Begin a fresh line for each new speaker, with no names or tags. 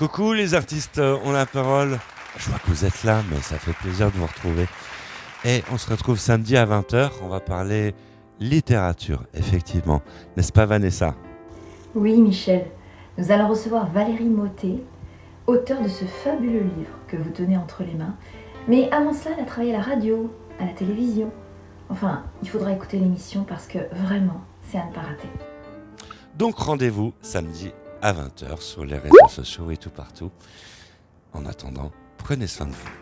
Coucou les artistes euh, ont la parole. Je vois que vous êtes là, mais ça fait plaisir de vous retrouver. Et on se retrouve samedi à 20h. On va parler littérature, effectivement. N'est-ce pas Vanessa?
Oui, Michel. Nous allons recevoir Valérie Mottet, auteure de ce fabuleux livre que vous tenez entre les mains. Mais avant cela, elle a travaillé à la radio, à la télévision. Enfin, il faudra écouter l'émission parce que vraiment, c'est à ne pas rater.
Donc rendez-vous samedi à 20h sur les réseaux sociaux et tout partout. En attendant, prenez soin de vous.